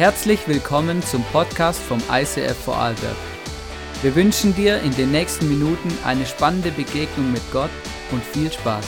Herzlich willkommen zum Podcast vom ICF Vorarlberg. Wir wünschen dir in den nächsten Minuten eine spannende Begegnung mit Gott und viel Spaß.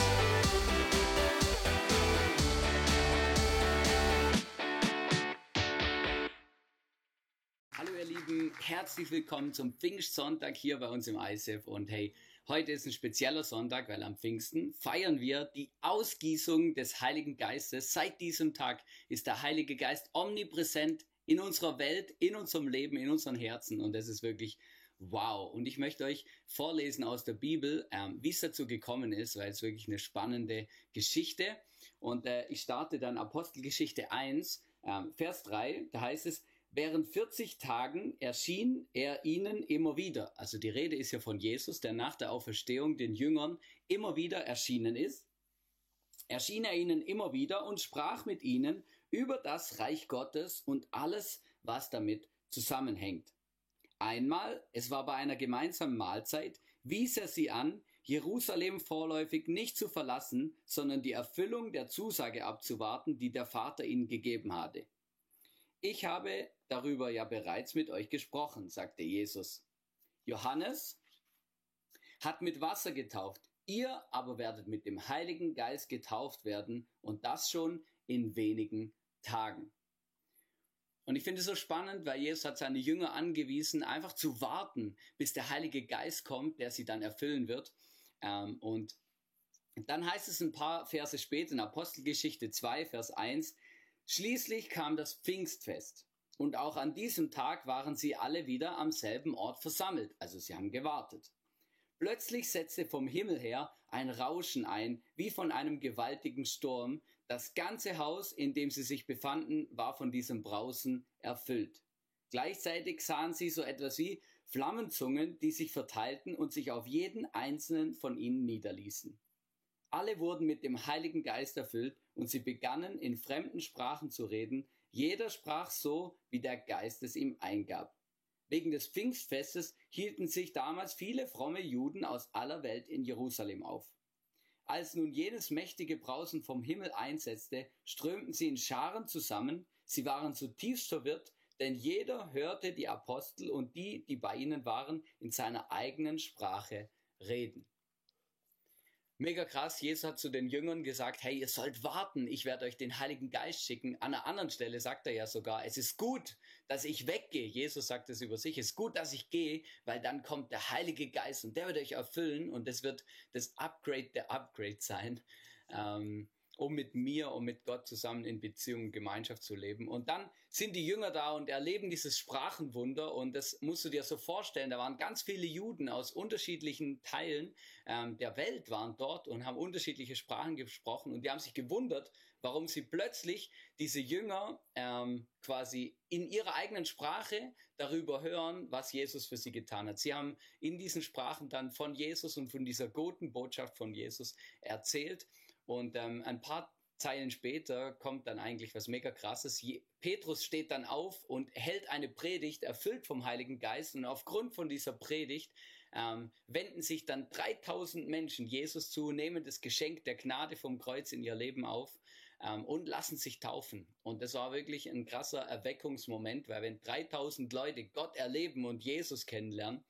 Hallo ihr Lieben, herzlich willkommen zum Pfingstsonntag hier bei uns im ICF und hey, Heute ist ein spezieller Sonntag, weil am Pfingsten feiern wir die Ausgießung des Heiligen Geistes. Seit diesem Tag ist der Heilige Geist omnipräsent in unserer Welt, in unserem Leben, in unseren Herzen. Und das ist wirklich wow. Und ich möchte euch vorlesen aus der Bibel, ähm, wie es dazu gekommen ist, weil es wirklich eine spannende Geschichte. Und äh, ich starte dann Apostelgeschichte 1, ähm, Vers 3. Da heißt es, Während 40 Tagen erschien er ihnen immer wieder. Also die Rede ist ja von Jesus, der nach der Auferstehung den Jüngern immer wieder erschienen ist. Erschien er ihnen immer wieder und sprach mit ihnen über das Reich Gottes und alles, was damit zusammenhängt. Einmal, es war bei einer gemeinsamen Mahlzeit, wies er sie an, Jerusalem vorläufig nicht zu verlassen, sondern die Erfüllung der Zusage abzuwarten, die der Vater ihnen gegeben hatte. Ich habe darüber ja bereits mit euch gesprochen, sagte Jesus. Johannes hat mit Wasser getauft, ihr aber werdet mit dem Heiligen Geist getauft werden und das schon in wenigen Tagen. Und ich finde es so spannend, weil Jesus hat seine Jünger angewiesen, einfach zu warten, bis der Heilige Geist kommt, der sie dann erfüllen wird. Ähm, und dann heißt es ein paar Verse später in Apostelgeschichte 2, Vers 1, Schließlich kam das Pfingstfest. Und auch an diesem Tag waren sie alle wieder am selben Ort versammelt, also sie haben gewartet. Plötzlich setzte vom Himmel her ein Rauschen ein, wie von einem gewaltigen Sturm. Das ganze Haus, in dem sie sich befanden, war von diesem Brausen erfüllt. Gleichzeitig sahen sie so etwas wie Flammenzungen, die sich verteilten und sich auf jeden einzelnen von ihnen niederließen. Alle wurden mit dem Heiligen Geist erfüllt und sie begannen in fremden Sprachen zu reden. Jeder sprach so, wie der Geist es ihm eingab. Wegen des Pfingstfestes hielten sich damals viele fromme Juden aus aller Welt in Jerusalem auf. Als nun jenes mächtige Brausen vom Himmel einsetzte, strömten sie in Scharen zusammen, sie waren zutiefst verwirrt, denn jeder hörte die Apostel und die, die bei ihnen waren, in seiner eigenen Sprache reden. Mega krass, Jesus hat zu den Jüngern gesagt, hey, ihr sollt warten, ich werde euch den Heiligen Geist schicken. An einer anderen Stelle sagt er ja sogar, es ist gut, dass ich weggehe. Jesus sagt es über sich, es ist gut, dass ich gehe, weil dann kommt der Heilige Geist und der wird euch erfüllen und das wird das Upgrade der Upgrade sein. Ähm, um mit mir und mit Gott zusammen in Beziehung und Gemeinschaft zu leben. Und dann sind die Jünger da und erleben dieses Sprachenwunder und das musst du dir so vorstellen. Da waren ganz viele Juden aus unterschiedlichen Teilen ähm, der Welt waren dort und haben unterschiedliche Sprachen gesprochen und die haben sich gewundert, warum sie plötzlich diese Jünger ähm, quasi in ihrer eigenen Sprache darüber hören, was Jesus für sie getan hat. Sie haben in diesen Sprachen dann von Jesus und von dieser guten Botschaft von Jesus erzählt und ähm, ein paar Zeilen später kommt dann eigentlich was mega krasses. Petrus steht dann auf und hält eine Predigt, erfüllt vom Heiligen Geist. Und aufgrund von dieser Predigt ähm, wenden sich dann 3000 Menschen Jesus zu, nehmen das Geschenk der Gnade vom Kreuz in ihr Leben auf ähm, und lassen sich taufen. Und das war wirklich ein krasser Erweckungsmoment, weil wenn 3000 Leute Gott erleben und Jesus kennenlernen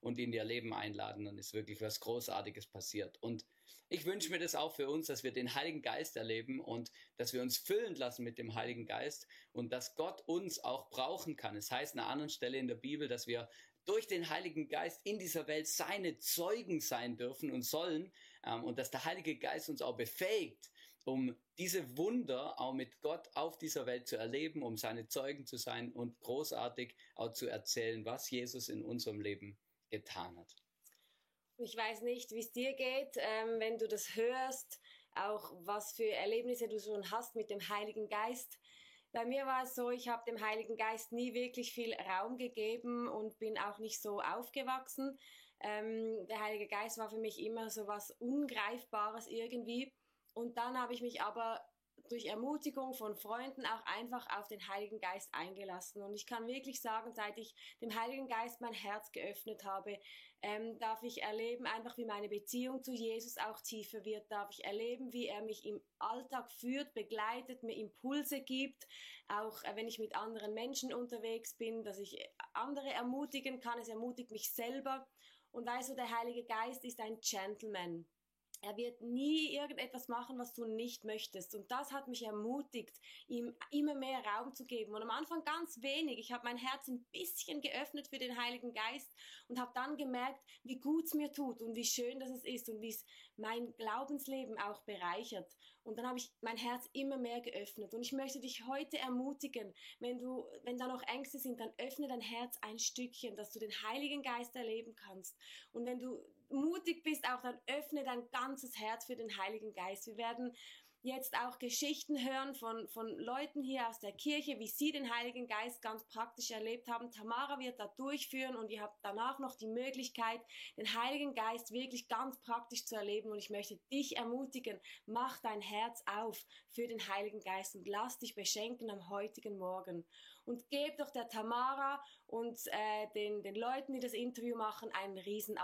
und in ihr Leben einladen, dann ist wirklich was Großartiges passiert. Und ich wünsche mir das auch für uns, dass wir den Heiligen Geist erleben und dass wir uns füllen lassen mit dem Heiligen Geist und dass Gott uns auch brauchen kann. Es heißt an einer anderen Stelle in der Bibel, dass wir durch den Heiligen Geist in dieser Welt seine Zeugen sein dürfen und sollen ähm, und dass der Heilige Geist uns auch befähigt, um diese Wunder auch mit Gott auf dieser Welt zu erleben, um seine Zeugen zu sein und großartig auch zu erzählen, was Jesus in unserem Leben getan hat. Ich weiß nicht, wie es dir geht, ähm, wenn du das hörst, auch was für Erlebnisse du schon hast mit dem Heiligen Geist. Bei mir war es so, ich habe dem Heiligen Geist nie wirklich viel Raum gegeben und bin auch nicht so aufgewachsen. Ähm, der Heilige Geist war für mich immer so was Ungreifbares irgendwie. Und dann habe ich mich aber durch Ermutigung von Freunden auch einfach auf den Heiligen Geist eingelassen. Und ich kann wirklich sagen, seit ich dem Heiligen Geist mein Herz geöffnet habe, ähm, darf ich erleben, einfach wie meine Beziehung zu Jesus auch tiefer wird, darf ich erleben, wie er mich im Alltag führt, begleitet, mir Impulse gibt, auch äh, wenn ich mit anderen Menschen unterwegs bin, dass ich andere ermutigen kann, es ermutigt mich selber. Und weißt du, der Heilige Geist ist ein Gentleman. Er wird nie irgendetwas machen, was du nicht möchtest. Und das hat mich ermutigt, ihm immer mehr Raum zu geben. Und am Anfang ganz wenig. Ich habe mein Herz ein bisschen geöffnet für den Heiligen Geist und habe dann gemerkt, wie gut es mir tut und wie schön das ist und wie es mein Glaubensleben auch bereichert. Und dann habe ich mein Herz immer mehr geöffnet. Und ich möchte dich heute ermutigen, wenn du, wenn da noch Ängste sind, dann öffne dein Herz ein Stückchen, dass du den Heiligen Geist erleben kannst. Und wenn du mutig bist, auch dann öffne dein ganzes Herz für den Heiligen Geist. Wir werden jetzt auch Geschichten hören von, von Leuten hier aus der Kirche, wie sie den Heiligen Geist ganz praktisch erlebt haben. Tamara wird da durchführen und ihr habt danach noch die Möglichkeit, den Heiligen Geist wirklich ganz praktisch zu erleben. Und ich möchte dich ermutigen, mach dein Herz auf für den Heiligen Geist und lass dich beschenken am heutigen Morgen. Und geb doch der Tamara und äh, den, den Leuten, die das Interview machen, einen riesen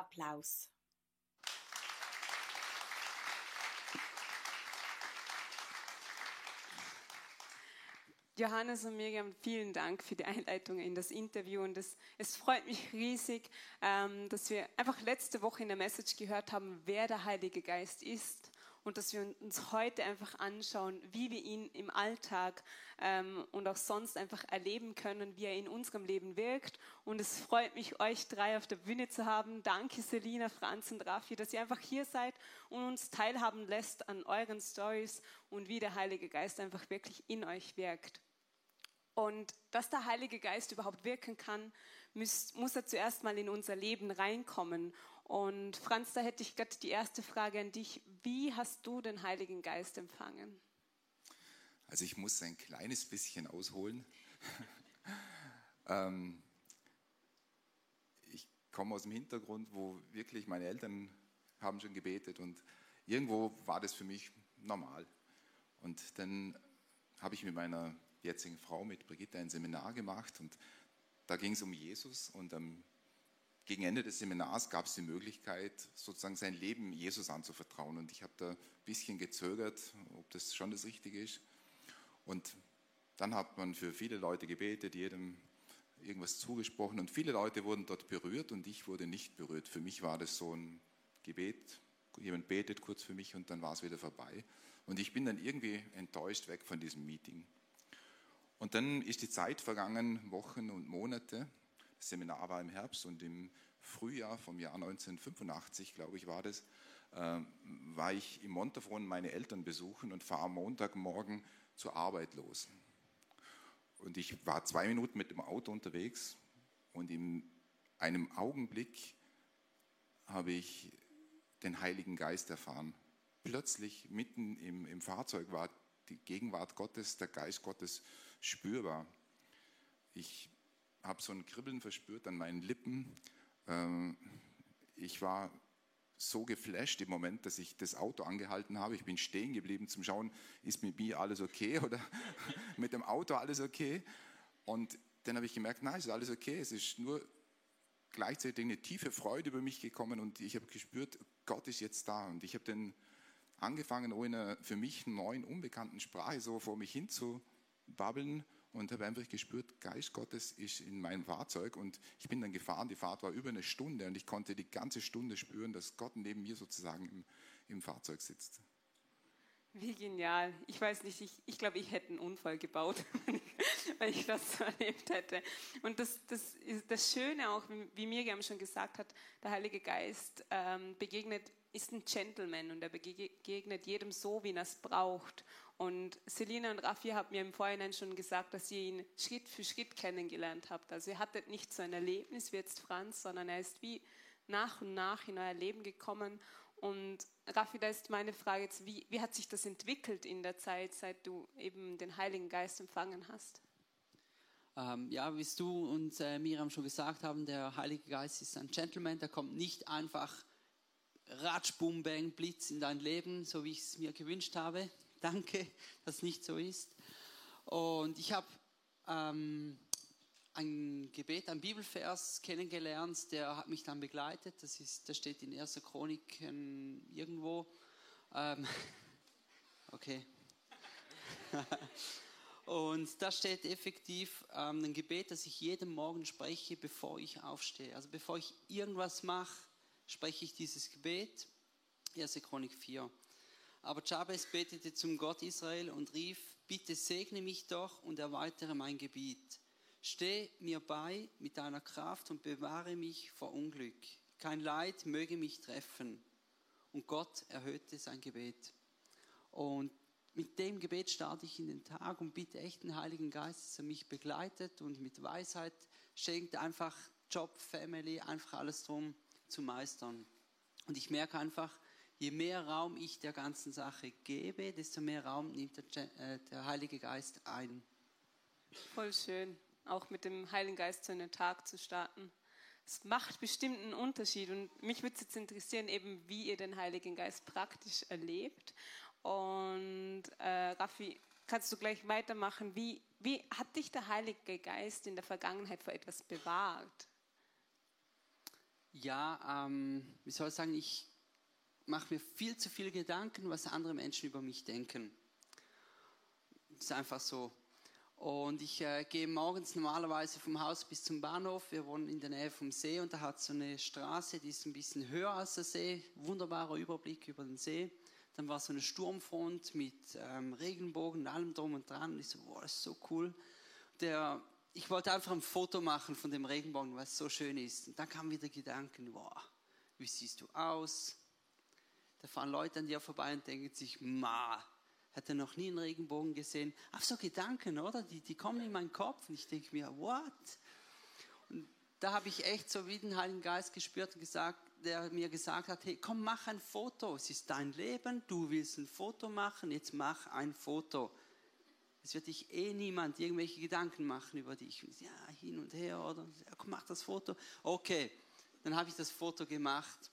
Johannes und Miriam, vielen Dank für die Einleitung in das Interview und es, es freut mich riesig, ähm, dass wir einfach letzte Woche in der Message gehört haben, wer der Heilige Geist ist und dass wir uns heute einfach anschauen, wie wir ihn im Alltag ähm, und auch sonst einfach erleben können, wie er in unserem Leben wirkt. Und es freut mich, euch drei auf der Bühne zu haben. Danke Selina, Franz und Raffi, dass ihr einfach hier seid und uns teilhaben lässt an euren Stories und wie der Heilige Geist einfach wirklich in euch wirkt. Und dass der Heilige Geist überhaupt wirken kann, muss, muss er zuerst mal in unser Leben reinkommen. Und Franz, da hätte ich gerade die erste Frage an dich. Wie hast du den Heiligen Geist empfangen? Also ich muss ein kleines bisschen ausholen. ähm, ich komme aus dem Hintergrund, wo wirklich meine Eltern haben schon gebetet und irgendwo war das für mich normal. Und dann habe ich mit meiner jetzigen Frau, mit Brigitte, ein Seminar gemacht und da ging es um Jesus und ähm, gegen Ende des Seminars gab es die Möglichkeit, sozusagen sein Leben Jesus anzuvertrauen. Und ich habe da ein bisschen gezögert, ob das schon das Richtige ist. Und dann hat man für viele Leute gebetet, jedem irgendwas zugesprochen und viele Leute wurden dort berührt und ich wurde nicht berührt. Für mich war das so ein Gebet, jemand betet kurz für mich und dann war es wieder vorbei. Und ich bin dann irgendwie enttäuscht weg von diesem Meeting. Und dann ist die Zeit vergangen, Wochen und Monate. Das Seminar war im Herbst und im Frühjahr vom Jahr 1985, glaube ich, war das, äh, war ich im Montafon meine Eltern besuchen und fahre am Montagmorgen zur Arbeit los. Und ich war zwei Minuten mit dem Auto unterwegs und in einem Augenblick habe ich den Heiligen Geist erfahren. Plötzlich mitten im, im Fahrzeug war die Gegenwart Gottes, der Geist Gottes spürbar. Ich habe so ein Kribbeln verspürt an meinen Lippen. Ähm, ich war so geflasht im Moment, dass ich das Auto angehalten habe. Ich bin stehen geblieben zum Schauen, ist mit mir alles okay oder mit dem Auto alles okay. Und dann habe ich gemerkt, nein, es ist alles okay. Es ist nur gleichzeitig eine tiefe Freude über mich gekommen und ich habe gespürt, Gott ist jetzt da. Und ich habe dann angefangen, in einer für mich neuen, unbekannten Sprache so vor mich hin zu babbeln und habe einfach gespürt, Geist Gottes ist in meinem Fahrzeug und ich bin dann gefahren, die Fahrt war über eine Stunde und ich konnte die ganze Stunde spüren, dass Gott neben mir sozusagen im, im Fahrzeug sitzt. Wie genial. Ich weiß nicht, ich, ich glaube, ich hätte einen Unfall gebaut, wenn ich das so erlebt hätte. Und das, das ist das Schöne auch, wie Miriam schon gesagt hat, der Heilige Geist ähm, begegnet, ist ein Gentleman und er begegnet jedem so, wie er es braucht. Und Selina und Raffi haben mir im Vorhinein schon gesagt, dass ihr ihn Schritt für Schritt kennengelernt habt. Also ihr hattet nicht so ein Erlebnis wie jetzt Franz, sondern er ist wie nach und nach in euer Leben gekommen. Und Raffi, da ist meine Frage jetzt, wie, wie hat sich das entwickelt in der Zeit, seit du eben den Heiligen Geist empfangen hast? Ähm, ja, wie du und äh, Miriam schon gesagt haben, der Heilige Geist ist ein Gentleman, der kommt nicht einfach Ratsch, Bum, Bang, Blitz in dein Leben, so wie ich es mir gewünscht habe, danke, dass es nicht so ist. Und ich habe ähm, ein Gebet, ein Bibelvers kennengelernt, der hat mich dann begleitet. Das, ist, das steht in 1. Chroniken irgendwo. Ähm, okay. Und da steht effektiv ähm, ein Gebet, das ich jeden Morgen spreche, bevor ich aufstehe. Also bevor ich irgendwas mache, spreche ich dieses Gebet. 1. Chronik 4. Aber Jabez betete zum Gott Israel und rief, bitte segne mich doch und erweitere mein Gebiet. Steh mir bei mit deiner Kraft und bewahre mich vor Unglück. Kein Leid möge mich treffen. Und Gott erhöhte sein Gebet. Und mit dem Gebet starte ich in den Tag und bitte echt den Heiligen Geist, dass er mich begleitet und mit Weisheit schenkt, einfach Job, Family, einfach alles drum zu meistern. Und ich merke einfach, je mehr Raum ich der ganzen Sache gebe, desto mehr Raum nimmt der, äh, der Heilige Geist ein. Voll schön, auch mit dem Heiligen Geist so einen Tag zu starten. Es macht bestimmt einen Unterschied und mich würde jetzt interessieren, eben wie ihr den Heiligen Geist praktisch erlebt und äh, Raffi, kannst du gleich weitermachen? Wie, wie hat dich der Heilige Geist in der Vergangenheit vor etwas bewahrt? Ja, ähm, wie soll ich sagen, ich mache mir viel zu viele Gedanken, was andere Menschen über mich denken. Das ist einfach so. Und ich äh, gehe morgens normalerweise vom Haus bis zum Bahnhof. Wir wohnen in der Nähe vom See und da hat so eine Straße, die ist ein bisschen höher als der See. Wunderbarer Überblick über den See. Dann war so eine Sturmfront mit ähm, Regenbogen und allem drum und dran. Und ich so, boah, das ist so cool. Der, ich wollte einfach ein Foto machen von dem Regenbogen, es so schön ist. Und dann kamen wieder Gedanken, boah, wie siehst du aus? Da fahren Leute an dir vorbei und denken sich, ma, hat er noch nie einen Regenbogen gesehen? Ach, so Gedanken, oder? Die, die kommen in meinen Kopf und ich denke mir, what? Und da habe ich echt so wie den Heiligen Geist gespürt und gesagt, der mir gesagt hat, hey, komm, mach ein Foto. Es ist dein Leben, du willst ein Foto machen, jetzt mach ein Foto. Es wird dich eh niemand irgendwelche Gedanken machen über dich. Ja, hin und her oder ja, komm, mach das Foto. Okay, dann habe ich das Foto gemacht.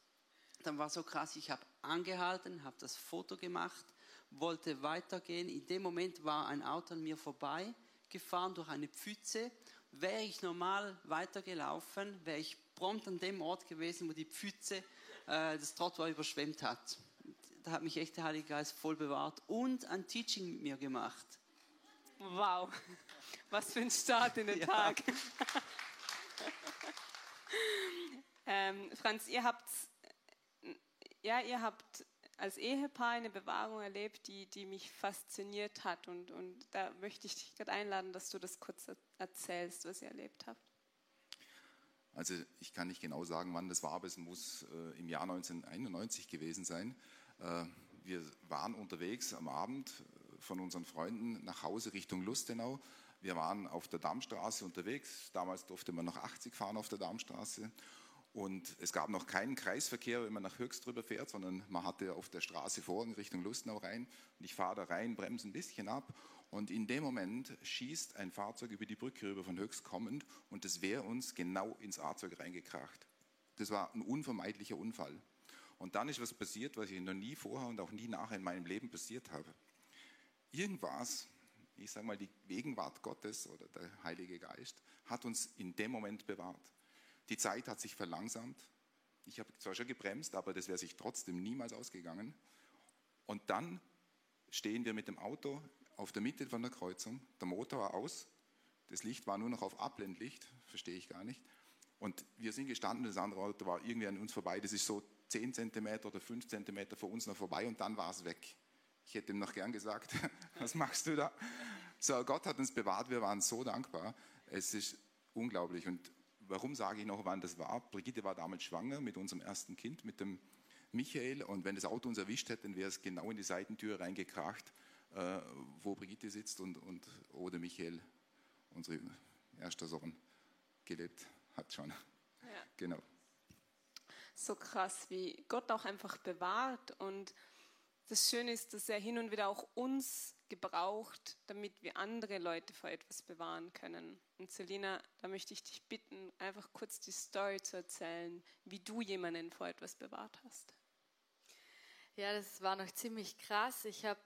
Dann war so krass, ich habe angehalten, habe das Foto gemacht, wollte weitergehen. In dem Moment war ein Auto an mir vorbei gefahren durch eine Pfütze. Wäre ich normal weitergelaufen, wäre ich prompt an dem Ort gewesen, wo die Pfütze äh, das Trottoir überschwemmt hat. Da hat mich echt der Heilige Geist voll bewahrt und ein Teaching mit mir gemacht. Wow, was für ein Start in den ja. Tag. ähm, Franz, ihr habt, ja, ihr habt als Ehepaar eine Bewahrung erlebt, die, die mich fasziniert hat. Und, und da möchte ich dich gerade einladen, dass du das kurz erzählst, was ihr erlebt habt. Also ich kann nicht genau sagen, wann das war, aber es muss äh, im Jahr 1991 gewesen sein. Äh, wir waren unterwegs am Abend von unseren Freunden nach Hause Richtung Lustenau. Wir waren auf der Dammstraße unterwegs. Damals durfte man noch 80 fahren auf der Dammstraße. Und es gab noch keinen Kreisverkehr, wenn man nach Höchst drüber fährt, sondern man hatte auf der Straße vor in Richtung Lustenau rein. Und ich fahre da rein, bremse ein bisschen ab und in dem Moment schießt ein Fahrzeug über die Brücke rüber von höchst kommend und das wäre uns genau ins Fahrzeug reingekracht. Das war ein unvermeidlicher Unfall. Und dann ist was passiert, was ich noch nie vorher und auch nie nachher in meinem Leben passiert habe. Irgendwas, ich sage mal, die Gegenwart Gottes oder der Heilige Geist hat uns in dem Moment bewahrt. Die Zeit hat sich verlangsamt. Ich habe zwar schon gebremst, aber das wäre sich trotzdem niemals ausgegangen. Und dann stehen wir mit dem Auto auf der Mitte von der Kreuzung, der Motor war aus, das Licht war nur noch auf Abblendlicht, verstehe ich gar nicht. Und wir sind gestanden, das andere Auto war irgendwie an uns vorbei, das ist so 10 cm oder 5 cm vor uns noch vorbei und dann war es weg. Ich hätte ihm noch gern gesagt, was machst du da? So, Gott hat uns bewahrt, wir waren so dankbar. Es ist unglaublich. Und warum sage ich noch, wann das war? Brigitte war damals schwanger mit unserem ersten Kind, mit dem Michael. Und wenn das Auto uns erwischt hätte, dann wäre es genau in die Seitentür reingekracht äh, wo Brigitte sitzt und, und oder Michael, unser erster Sohn, gelebt hat schon. Ja. Genau. So krass, wie Gott auch einfach bewahrt und das Schöne ist, dass er hin und wieder auch uns gebraucht, damit wir andere Leute vor etwas bewahren können. Und Selina, da möchte ich dich bitten, einfach kurz die Story zu erzählen, wie du jemanden vor etwas bewahrt hast. Ja, das war noch ziemlich krass. Ich habe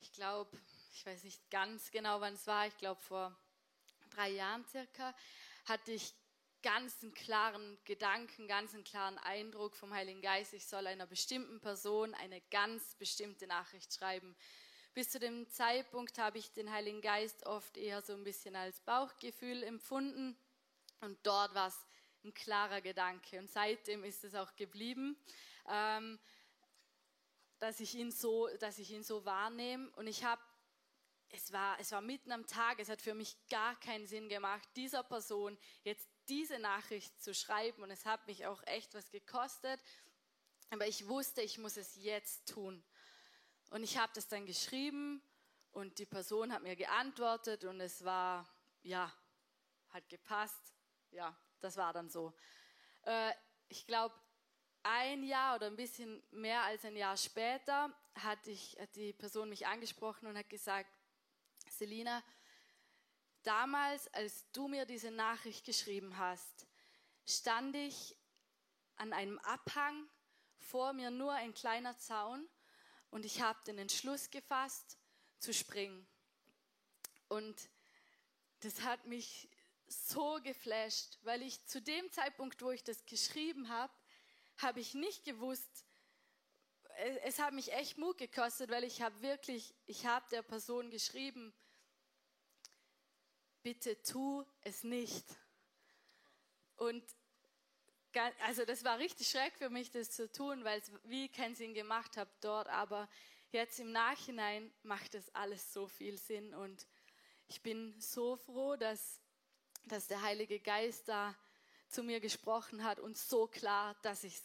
ich glaube, ich weiß nicht ganz genau, wann es war, ich glaube vor drei Jahren circa, hatte ich ganz klaren Gedanken, ganz klaren Eindruck vom Heiligen Geist, ich soll einer bestimmten Person eine ganz bestimmte Nachricht schreiben. Bis zu dem Zeitpunkt habe ich den Heiligen Geist oft eher so ein bisschen als Bauchgefühl empfunden und dort war es ein klarer Gedanke und seitdem ist es auch geblieben. Ähm, dass ich ihn so, dass ich ihn so wahrnehme. Und ich habe, es war, es war mitten am Tag, es hat für mich gar keinen Sinn gemacht, dieser Person jetzt diese Nachricht zu schreiben. Und es hat mich auch echt was gekostet. Aber ich wusste, ich muss es jetzt tun. Und ich habe das dann geschrieben und die Person hat mir geantwortet und es war, ja, hat gepasst. Ja, das war dann so. Äh, ich glaube, ein Jahr oder ein bisschen mehr als ein Jahr später hat, ich, hat die Person mich angesprochen und hat gesagt, Selina, damals, als du mir diese Nachricht geschrieben hast, stand ich an einem Abhang, vor mir nur ein kleiner Zaun und ich habe den Entschluss gefasst, zu springen. Und das hat mich so geflasht, weil ich zu dem Zeitpunkt, wo ich das geschrieben habe, habe ich nicht gewusst, es hat mich echt Mut gekostet, weil ich habe wirklich, ich habe der Person geschrieben, bitte tu es nicht. Und also das war richtig schreck für mich, das zu tun, weil es wie Sinn gemacht hat dort. Aber jetzt im Nachhinein macht es alles so viel Sinn und ich bin so froh, dass, dass der Heilige Geist da zu mir gesprochen hat und so klar, dass ich,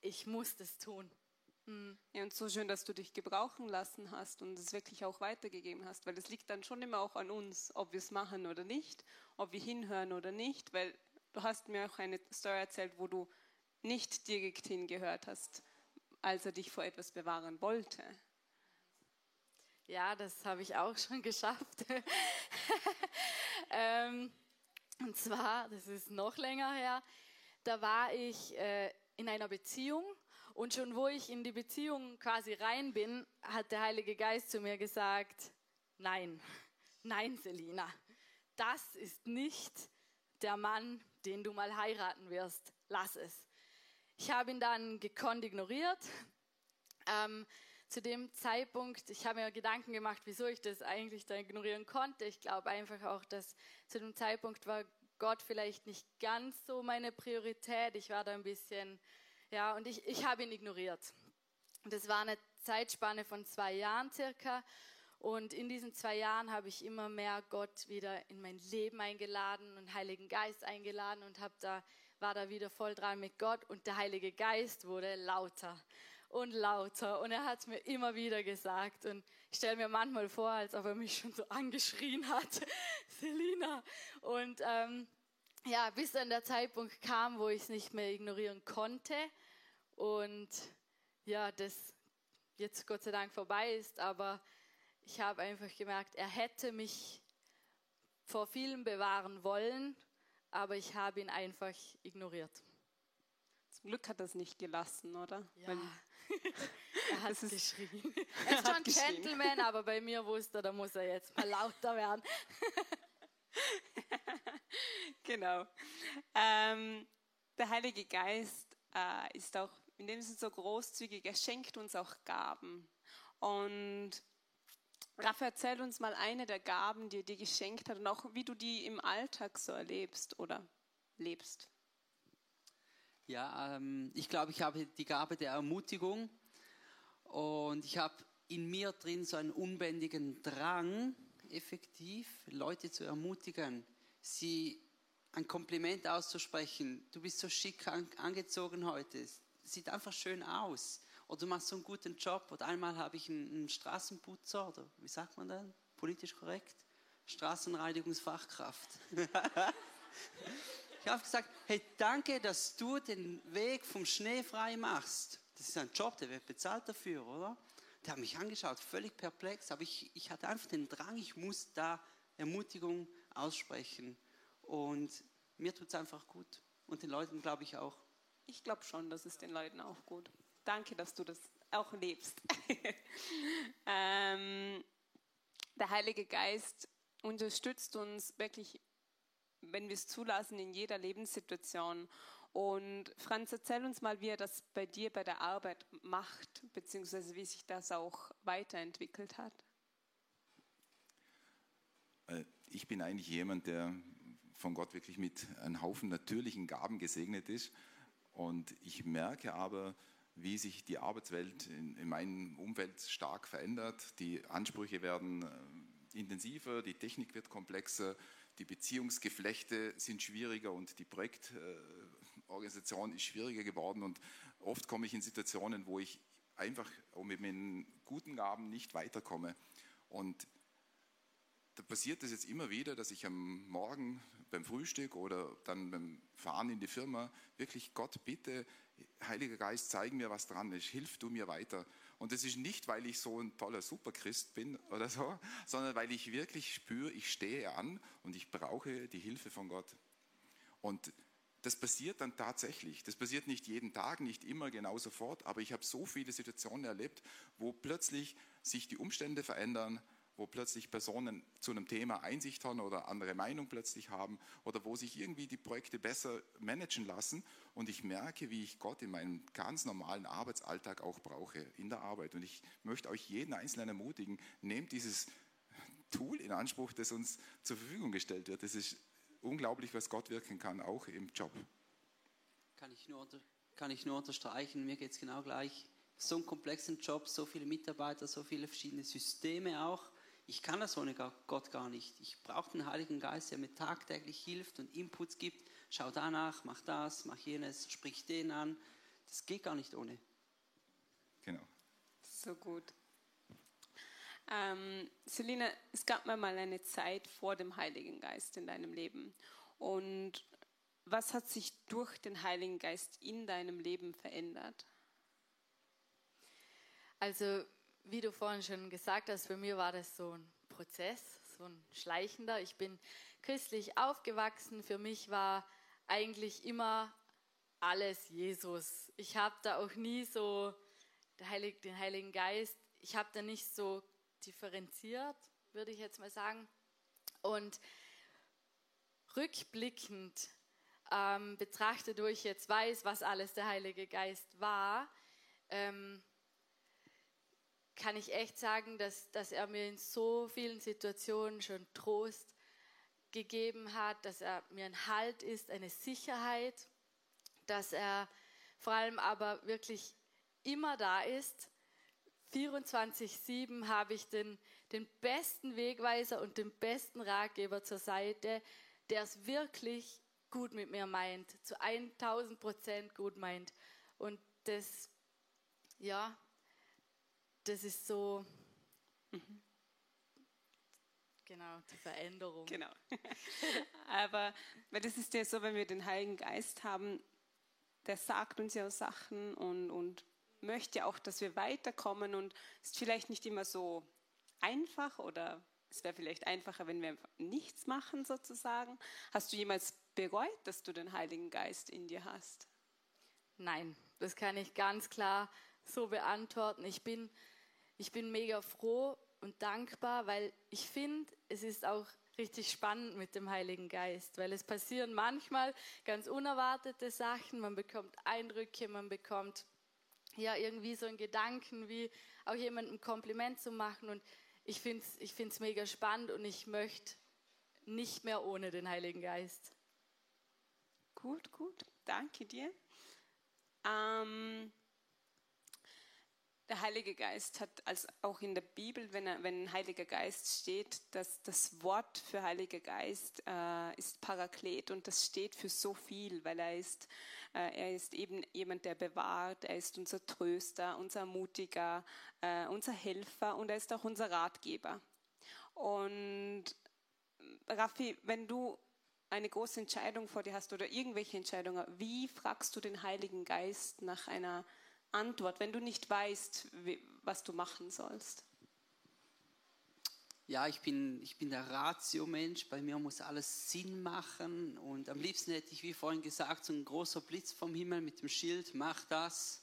ich muss das tun. Mhm. Ja, und so schön, dass du dich gebrauchen lassen hast und es wirklich auch weitergegeben hast, weil es liegt dann schon immer auch an uns, ob wir es machen oder nicht, ob wir hinhören oder nicht, weil du hast mir auch eine Story erzählt, wo du nicht direkt hingehört hast, als er dich vor etwas bewahren wollte. Ja, das habe ich auch schon geschafft. ähm, und zwar, das ist noch länger her, da war ich äh, in einer Beziehung und schon wo ich in die Beziehung quasi rein bin, hat der Heilige Geist zu mir gesagt, nein, nein, Selina, das ist nicht der Mann, den du mal heiraten wirst. Lass es. Ich habe ihn dann gekonnt ignoriert. Ähm, zu dem Zeitpunkt, ich habe mir Gedanken gemacht, wieso ich das eigentlich da ignorieren konnte. Ich glaube einfach auch, dass zu dem Zeitpunkt war Gott vielleicht nicht ganz so meine Priorität. Ich war da ein bisschen, ja, und ich, ich habe ihn ignoriert. Das war eine Zeitspanne von zwei Jahren circa. Und in diesen zwei Jahren habe ich immer mehr Gott wieder in mein Leben eingeladen und Heiligen Geist eingeladen und habe da, war da wieder voll dran mit Gott. Und der Heilige Geist wurde lauter und lauter. Und er hat es mir immer wieder gesagt. Und ich stelle mir manchmal vor, als ob er mich schon so angeschrien hat, Selina. Und ähm, ja, bis dann der Zeitpunkt kam, wo ich es nicht mehr ignorieren konnte. Und ja, das jetzt Gott sei Dank vorbei ist. Aber ich habe einfach gemerkt, er hätte mich vor vielem bewahren wollen, aber ich habe ihn einfach ignoriert. Zum Glück hat er es nicht gelassen, oder? Ja. Weil er hat geschrien. Er ist schon ein Gentleman, aber bei mir wusste er, da muss er jetzt mal lauter werden. genau. Ähm, der Heilige Geist äh, ist auch in dem Sinne so großzügig, er schenkt uns auch Gaben. Und Rafa, erzähl uns mal eine der Gaben, die er dir geschenkt hat und auch wie du die im Alltag so erlebst oder lebst. Ja, ähm, ich glaube, ich habe die Gabe der Ermutigung und ich habe in mir drin so einen unbändigen Drang, effektiv Leute zu ermutigen, sie ein Kompliment auszusprechen. Du bist so schick angezogen heute, sieht einfach schön aus. Oder du machst so einen guten Job. Oder einmal habe ich einen, Straßenputzer, oder wie sagt man dann, politisch korrekt? Straßenreinigungsfachkraft. Ich habe gesagt, hey, danke, dass du den Weg vom Schnee frei machst. Das ist ein Job, der wird bezahlt dafür, oder? Der hat mich angeschaut, völlig perplex, aber ich, ich hatte einfach den Drang, ich muss da Ermutigung aussprechen. Und mir tut es einfach gut. Und den Leuten glaube ich auch. Ich glaube schon, dass es den Leuten auch gut. Danke, dass du das auch lebst. ähm, der Heilige Geist unterstützt uns wirklich, wenn wir es zulassen, in jeder Lebenssituation. Und Franz, erzähl uns mal, wie er das bei dir bei der Arbeit macht, beziehungsweise wie sich das auch weiterentwickelt hat. Äh, ich bin eigentlich jemand, der von Gott wirklich mit einem Haufen natürlichen Gaben gesegnet ist. Und ich merke aber, wie sich die Arbeitswelt in, in meinem Umfeld stark verändert. Die Ansprüche werden äh, intensiver, die Technik wird komplexer, die Beziehungsgeflechte sind schwieriger und die Projektorganisation ist schwieriger geworden. Und oft komme ich in Situationen, wo ich einfach mit meinen guten Gaben nicht weiterkomme. Und da passiert es jetzt immer wieder, dass ich am Morgen beim Frühstück oder dann beim Fahren in die Firma wirklich Gott bitte, Heiliger Geist, zeig mir, was dran ist, hilf du mir weiter. Und das ist nicht, weil ich so ein toller Superchrist bin oder so, sondern weil ich wirklich spüre, ich stehe an und ich brauche die Hilfe von Gott. Und das passiert dann tatsächlich. Das passiert nicht jeden Tag, nicht immer genau sofort, aber ich habe so viele Situationen erlebt, wo plötzlich sich die Umstände verändern, wo plötzlich Personen zu einem Thema Einsicht haben oder andere Meinung plötzlich haben oder wo sich irgendwie die Projekte besser managen lassen und ich merke, wie ich Gott in meinem ganz normalen Arbeitsalltag auch brauche, in der Arbeit. Und ich möchte euch jeden Einzelnen ermutigen, nehmt dieses Tool in Anspruch, das uns zur Verfügung gestellt wird. Es ist unglaublich, was Gott wirken kann, auch im Job. Kann ich nur, kann ich nur unterstreichen, mir geht es genau gleich. So einen komplexen Job, so viele Mitarbeiter, so viele verschiedene Systeme auch ich kann das ohne Gott gar nicht. Ich brauche den Heiligen Geist, der mir tagtäglich hilft und Inputs gibt. Schau danach, mach das, mach jenes, sprich den an. Das geht gar nicht ohne. Genau. So gut. Ähm, Selina, es gab mal eine Zeit vor dem Heiligen Geist in deinem Leben. Und was hat sich durch den Heiligen Geist in deinem Leben verändert? Also wie du vorhin schon gesagt hast, für mich war das so ein Prozess, so ein schleichender. Ich bin christlich aufgewachsen. Für mich war eigentlich immer alles Jesus. Ich habe da auch nie so den Heiligen Geist, ich habe da nicht so differenziert, würde ich jetzt mal sagen. Und rückblickend ähm, betrachtet, wo ich jetzt weiß, was alles der Heilige Geist war, ähm, kann ich echt sagen, dass, dass er mir in so vielen Situationen schon Trost gegeben hat, dass er mir ein Halt ist, eine Sicherheit, dass er vor allem aber wirklich immer da ist. 24-7 habe ich den, den besten Wegweiser und den besten Ratgeber zur Seite, der es wirklich gut mit mir meint, zu 1000 Prozent gut meint. Und das, ja, das ist so, mhm. genau, die Veränderung. Genau. Aber weil das ist ja so, wenn wir den Heiligen Geist haben, der sagt uns ja Sachen und, und möchte auch, dass wir weiterkommen und ist vielleicht nicht immer so einfach oder es wäre vielleicht einfacher, wenn wir nichts machen sozusagen. Hast du jemals bereut, dass du den Heiligen Geist in dir hast? Nein, das kann ich ganz klar so beantworten. Ich bin ich bin mega froh und dankbar, weil ich finde, es ist auch richtig spannend mit dem Heiligen Geist, weil es passieren manchmal ganz unerwartete Sachen, man bekommt Eindrücke, man bekommt ja irgendwie so einen Gedanken, wie auch jemandem ein Kompliment zu machen und ich finde es ich find's mega spannend und ich möchte nicht mehr ohne den Heiligen Geist. Gut, gut, danke dir. Ähm, der Heilige Geist hat, als auch in der Bibel, wenn, er, wenn Heiliger Geist steht, dass das Wort für Heiliger Geist äh, ist Paraklet und das steht für so viel, weil er ist, äh, er ist eben jemand, der bewahrt, er ist unser Tröster, unser Mutiger, äh, unser Helfer und er ist auch unser Ratgeber. Und Raffi, wenn du eine große Entscheidung vor dir hast oder irgendwelche Entscheidungen, wie fragst du den Heiligen Geist nach einer Antwort, wenn du nicht weißt, was du machen sollst? Ja, ich bin, ich bin der Ratio-Mensch. Bei mir muss alles Sinn machen. Und am liebsten hätte ich, wie vorhin gesagt, so ein großer Blitz vom Himmel mit dem Schild, mach das.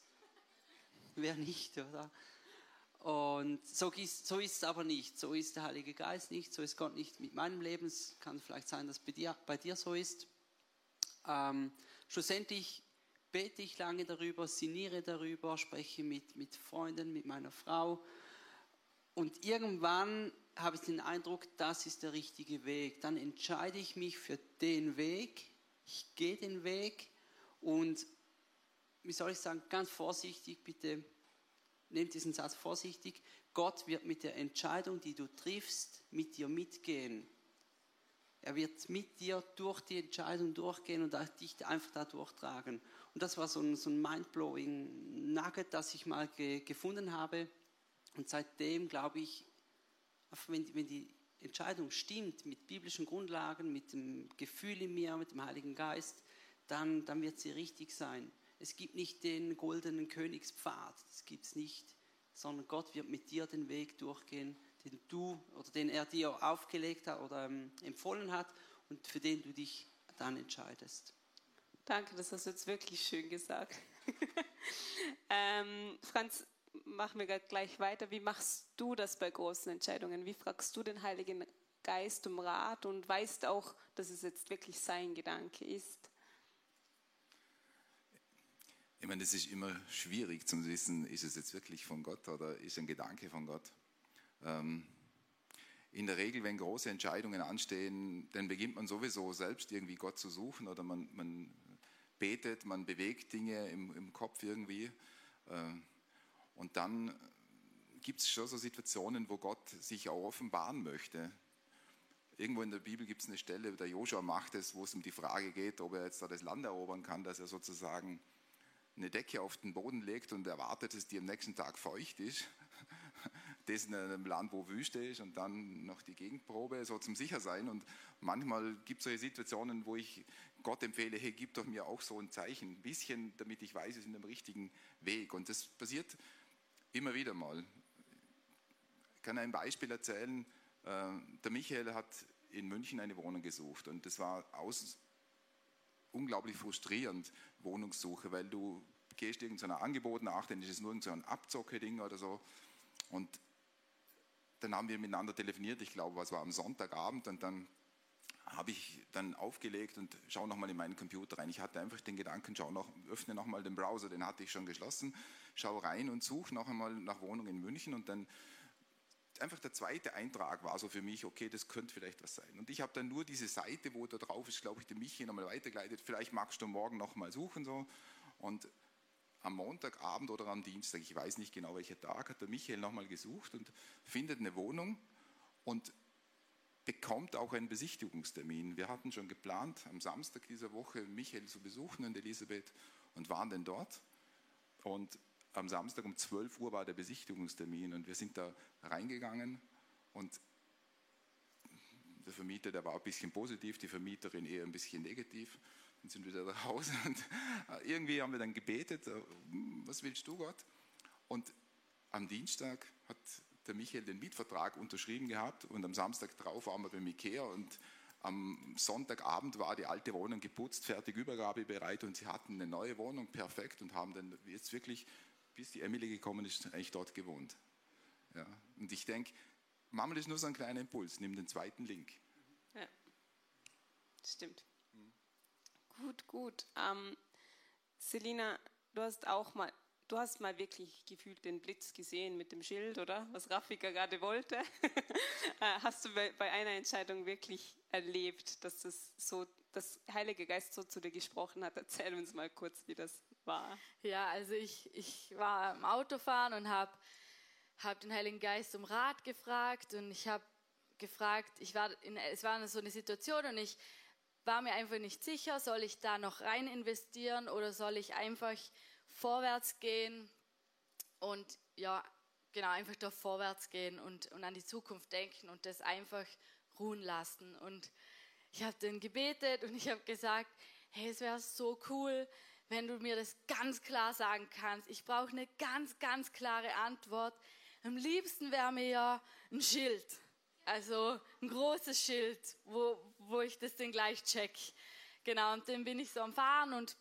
Wer nicht, oder? Und so ist, so ist es aber nicht. So ist der Heilige Geist nicht. So ist Gott nicht mit meinem Leben. Es kann vielleicht sein, dass bei dir, bei dir so ist. Ähm, schlussendlich bete ich lange darüber, sinniere darüber, spreche mit, mit Freunden, mit meiner Frau. Und irgendwann habe ich den Eindruck, das ist der richtige Weg. Dann entscheide ich mich für den Weg. Ich gehe den Weg und, wie soll ich sagen, ganz vorsichtig, bitte nehmt diesen Satz vorsichtig. Gott wird mit der Entscheidung, die du triffst, mit dir mitgehen. Er wird mit dir durch die Entscheidung durchgehen und dich einfach da durchtragen. Und das war so ein, so ein mind-blowing Nugget, das ich mal ge gefunden habe. Und seitdem glaube ich, wenn, wenn die Entscheidung stimmt, mit biblischen Grundlagen, mit dem Gefühl in mir, mit dem Heiligen Geist, dann, dann wird sie richtig sein. Es gibt nicht den goldenen Königspfad, das gibt es nicht, sondern Gott wird mit dir den Weg durchgehen, den du oder den er dir aufgelegt hat oder ähm, empfohlen hat und für den du dich dann entscheidest. Danke, das hast du jetzt wirklich schön gesagt. ähm, Franz, machen wir gleich weiter. Wie machst du das bei großen Entscheidungen? Wie fragst du den Heiligen Geist um Rat und weißt auch, dass es jetzt wirklich sein Gedanke ist? Ich meine, es ist immer schwierig zu wissen, ist es jetzt wirklich von Gott oder ist ein Gedanke von Gott. Ähm, in der Regel, wenn große Entscheidungen anstehen, dann beginnt man sowieso selbst irgendwie Gott zu suchen oder man, man betet, man bewegt Dinge im, im Kopf irgendwie. Äh, und dann gibt es schon so Situationen, wo Gott sich auch offenbaren möchte. Irgendwo in der Bibel gibt es eine Stelle, der Joshua macht es, wo es um die Frage geht, ob er jetzt da das Land erobern kann, dass er sozusagen eine Decke auf den Boden legt und erwartet, dass die am nächsten Tag feucht ist. Das in einem Land, wo Wüste ist und dann noch die Gegenprobe, so zum Sichersein. Und manchmal gibt es solche Situationen, wo ich Gott empfehle, hey, gib doch mir auch so ein Zeichen, ein bisschen, damit ich weiß, es ist in dem richtigen Weg. Und das passiert immer wieder mal. Ich kann ein Beispiel erzählen. Äh, der Michael hat in München eine Wohnung gesucht und das war aus, unglaublich frustrierend, Wohnungssuche, weil du gehst irgendeiner Angebot nach, dann ist es nur so ein Abzocke-Ding oder so. Und dann haben wir miteinander telefoniert, ich glaube, was war am Sonntagabend und dann habe ich dann aufgelegt und schaue nochmal in meinen Computer rein. Ich hatte einfach den Gedanken, schau noch, öffne nochmal den Browser, den hatte ich schon geschlossen, schau rein und suche noch einmal nach Wohnung in München und dann einfach der zweite Eintrag war so für mich, okay, das könnte vielleicht was sein. Und ich habe dann nur diese Seite, wo da drauf ist, glaube ich, dem Michi nochmal weitergeleitet, vielleicht magst du morgen nochmal suchen so. Und am Montagabend oder am Dienstag, ich weiß nicht genau welcher Tag, hat der Michael nochmal gesucht und findet eine Wohnung und bekommt auch einen Besichtigungstermin. Wir hatten schon geplant, am Samstag dieser Woche Michael zu besuchen und Elisabeth und waren dann dort. Und am Samstag um 12 Uhr war der Besichtigungstermin und wir sind da reingegangen und der Vermieter, der war ein bisschen positiv, die Vermieterin eher ein bisschen negativ. Dann sind wieder nach Hause und irgendwie haben wir dann gebetet, äh, was willst du Gott? Und am Dienstag hat der Michael den Mietvertrag unterschrieben gehabt und am Samstag drauf waren wir beim Ikea und am Sonntagabend war die alte Wohnung geputzt, fertig Übergabe bereit und sie hatten eine neue Wohnung, perfekt und haben dann jetzt wirklich, bis die Emily gekommen ist, eigentlich dort gewohnt. Ja. Und ich denke, manchmal ist nur so ein kleiner Impuls, nimm den zweiten Link. Ja, stimmt. Gut, gut. Ähm, Selina, du hast auch mal Du hast mal wirklich gefühlt den Blitz gesehen mit dem Schild, oder? Was Rafika gerade wollte. Äh, hast du bei einer Entscheidung wirklich erlebt, dass das so, das Heilige Geist so zu dir gesprochen hat? Erzähl uns mal kurz, wie das war. Ja, also ich, ich war im Autofahren und habe hab den Heiligen Geist um Rat gefragt und ich habe gefragt, ich war in, es war so eine Situation und ich war mir einfach nicht sicher, soll ich da noch rein investieren oder soll ich einfach vorwärts gehen und ja, genau, einfach da vorwärts gehen und, und an die Zukunft denken und das einfach ruhen lassen. Und ich habe dann gebetet und ich habe gesagt, hey, es wäre so cool, wenn du mir das ganz klar sagen kannst. Ich brauche eine ganz, ganz klare Antwort. Am liebsten wäre mir ja ein Schild, also ein großes Schild, wo, wo ich das dann gleich check. Genau, und dann bin ich so am Fahren und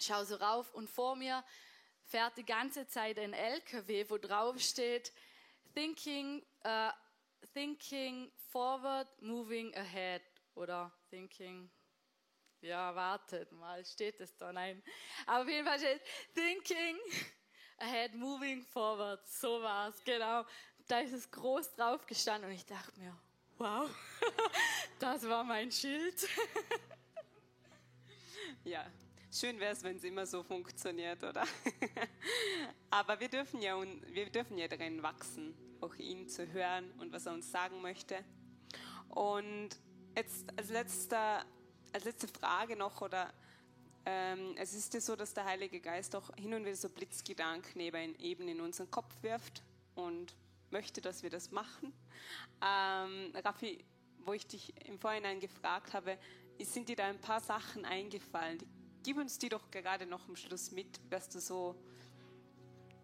schaue so rauf und vor mir fährt die ganze Zeit ein LKW, wo drauf steht, thinking, uh, thinking forward, moving ahead oder thinking, ja, wartet mal, steht es da? Nein. Aber auf jeden Fall steht thinking ahead, moving forward, so war es, genau. Da ist es groß drauf gestanden und ich dachte mir, wow, das war mein Schild. ja, Schön wäre es, wenn es immer so funktioniert, oder? Aber wir dürfen, ja, wir dürfen ja darin wachsen, auch ihn zu hören und was er uns sagen möchte. Und jetzt als, letzter, als letzte Frage noch, oder ähm, es ist ja so, dass der Heilige Geist auch hin und wieder so Blitzgedanken eben in unseren Kopf wirft und möchte, dass wir das machen. Ähm, Raffi, wo ich dich im Vorhinein gefragt habe, sind dir da ein paar Sachen eingefallen, gib uns die doch gerade noch am Schluss mit, was du so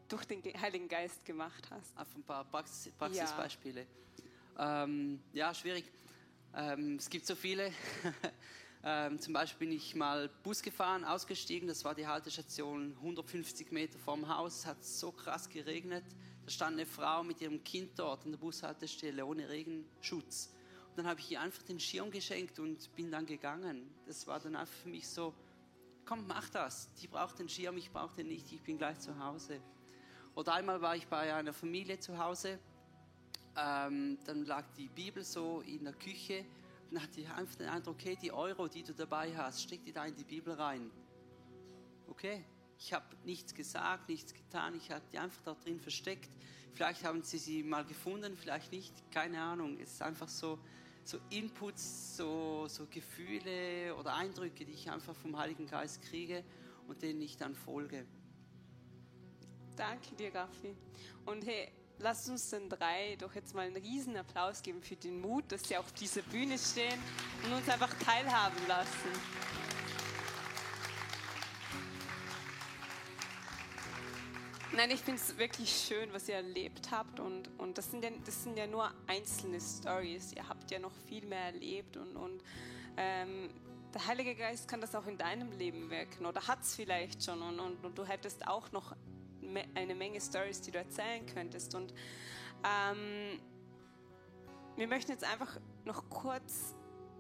durch den Heiligen Geist gemacht hast. Auf ein paar Praxis, Praxisbeispiele. Ja. Ähm, ja, schwierig. Ähm, es gibt so viele. ähm, zum Beispiel bin ich mal Bus gefahren, ausgestiegen. Das war die Haltestation 150 Meter vom Haus. Es hat so krass geregnet. Da stand eine Frau mit ihrem Kind dort an der Bushaltestelle ohne Regenschutz. Und dann habe ich ihr einfach den Schirm geschenkt und bin dann gegangen. Das war dann einfach für mich so, komm, mach das. Die braucht den Schirm, ich brauche den nicht, ich bin gleich zu Hause. Oder einmal war ich bei einer Familie zu Hause, ähm, dann lag die Bibel so in der Küche dann hatte ich einfach den Eindruck, okay, die Euro, die du dabei hast, steck die da in die Bibel rein. Okay, ich habe nichts gesagt, nichts getan, ich habe die einfach da drin versteckt. Vielleicht haben sie sie mal gefunden, vielleicht nicht, keine Ahnung. Es ist einfach so, so Inputs, so, so Gefühle oder Eindrücke, die ich einfach vom Heiligen Geist kriege und denen ich dann folge. Danke dir, Raffi. Und hey, lasst uns den drei doch jetzt mal einen riesen Applaus geben für den Mut, dass sie auf dieser Bühne stehen und uns einfach teilhaben lassen. Nein, ich finde es wirklich schön, was ihr erlebt habt und, und das, sind ja, das sind ja nur einzelne Stories. Ihr habt ja noch viel mehr erlebt und, und ähm, der Heilige Geist kann das auch in deinem Leben wirken oder hat es vielleicht schon und, und, und, du hättest auch noch eine Menge Stories, die du erzählen könntest. Und ähm, wir möchten jetzt einfach noch kurz,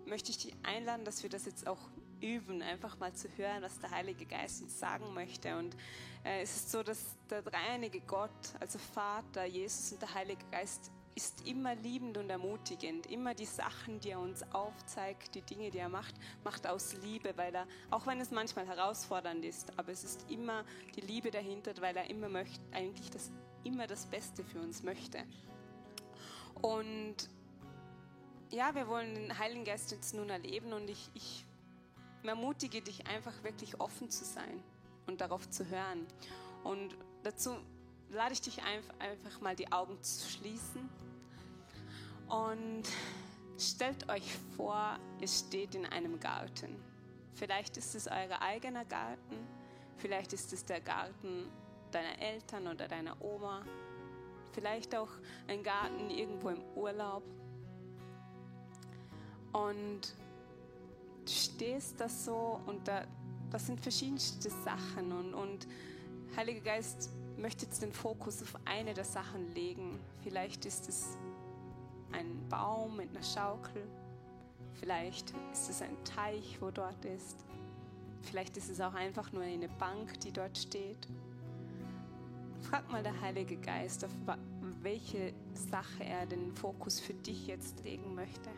möchte ich dich einladen, dass wir das jetzt auch üben, einfach mal zu hören, was der Heilige Geist uns sagen möchte. Und äh, es ist so, dass der dreieinige Gott, also Vater, Jesus und der Heilige Geist, ist immer liebend und ermutigend. Immer die Sachen, die er uns aufzeigt, die Dinge, die er macht, macht aus Liebe, weil er, auch wenn es manchmal herausfordernd ist, aber es ist immer die Liebe dahinter, weil er immer möchte, eigentlich das, immer das Beste für uns möchte. Und ja, wir wollen den Heiligen Geist jetzt nun erleben und ich, ich ermutige dich einfach wirklich offen zu sein und darauf zu hören. Und dazu lade ich dich einfach mal die Augen zu schließen und stellt euch vor, ihr steht in einem Garten. Vielleicht ist es euer eigener Garten, vielleicht ist es der Garten deiner Eltern oder deiner Oma, vielleicht auch ein Garten irgendwo im Urlaub. Und du stehst da so und da, das sind verschiedenste Sachen und, und Heiliger Geist möchte jetzt den Fokus auf eine der Sachen legen. Vielleicht ist es ein Baum mit einer Schaukel, vielleicht ist es ein Teich, wo dort ist, vielleicht ist es auch einfach nur eine Bank, die dort steht. Frag mal der Heilige Geist, auf welche Sache er den Fokus für dich jetzt legen möchte.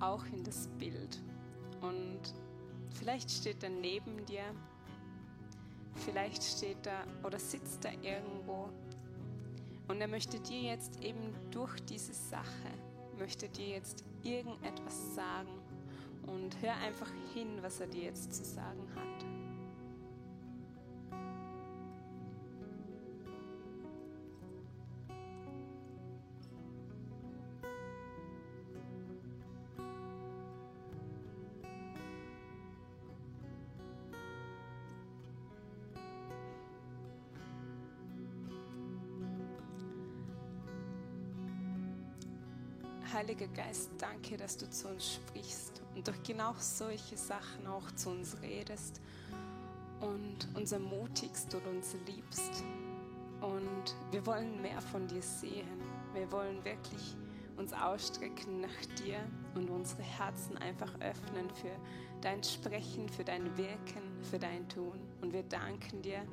Auch in das Bild. Und vielleicht steht er neben dir, vielleicht steht er oder sitzt er irgendwo. Und er möchte dir jetzt eben durch diese Sache, möchte dir jetzt irgendetwas sagen. Und hör einfach hin, was er dir jetzt zu sagen hat. Heiliger Geist, danke, dass du zu uns sprichst und durch genau solche Sachen auch zu uns redest und uns ermutigst und uns liebst. Und wir wollen mehr von dir sehen. Wir wollen wirklich uns ausstrecken nach dir und unsere Herzen einfach öffnen für dein Sprechen, für dein Wirken, für dein Tun. Und wir danken dir,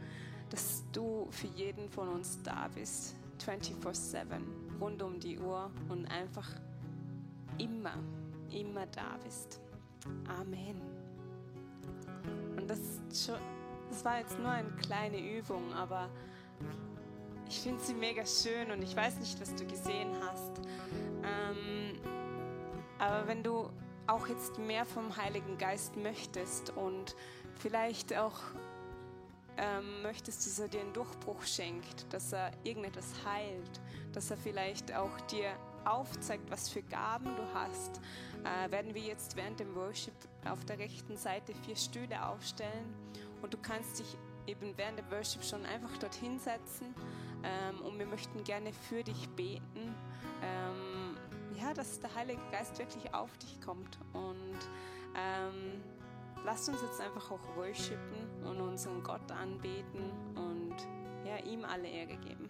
dass du für jeden von uns da bist, 24/7, rund um die Uhr und einfach immer, immer da bist. Amen. Und das, das war jetzt nur eine kleine Übung, aber ich finde sie mega schön und ich weiß nicht, was du gesehen hast. Ähm, aber wenn du auch jetzt mehr vom Heiligen Geist möchtest und vielleicht auch ähm, möchtest, dass er dir einen Durchbruch schenkt, dass er irgendetwas heilt, dass er vielleicht auch dir aufzeigt, was für Gaben du hast, äh, werden wir jetzt während dem Worship auf der rechten Seite vier Stühle aufstellen und du kannst dich eben während dem Worship schon einfach dorthin setzen ähm, und wir möchten gerne für dich beten. Ähm, ja, dass der Heilige Geist wirklich auf dich kommt und ähm, lasst uns jetzt einfach auch worshipen und unseren Gott anbeten und ja, ihm alle Ehre geben.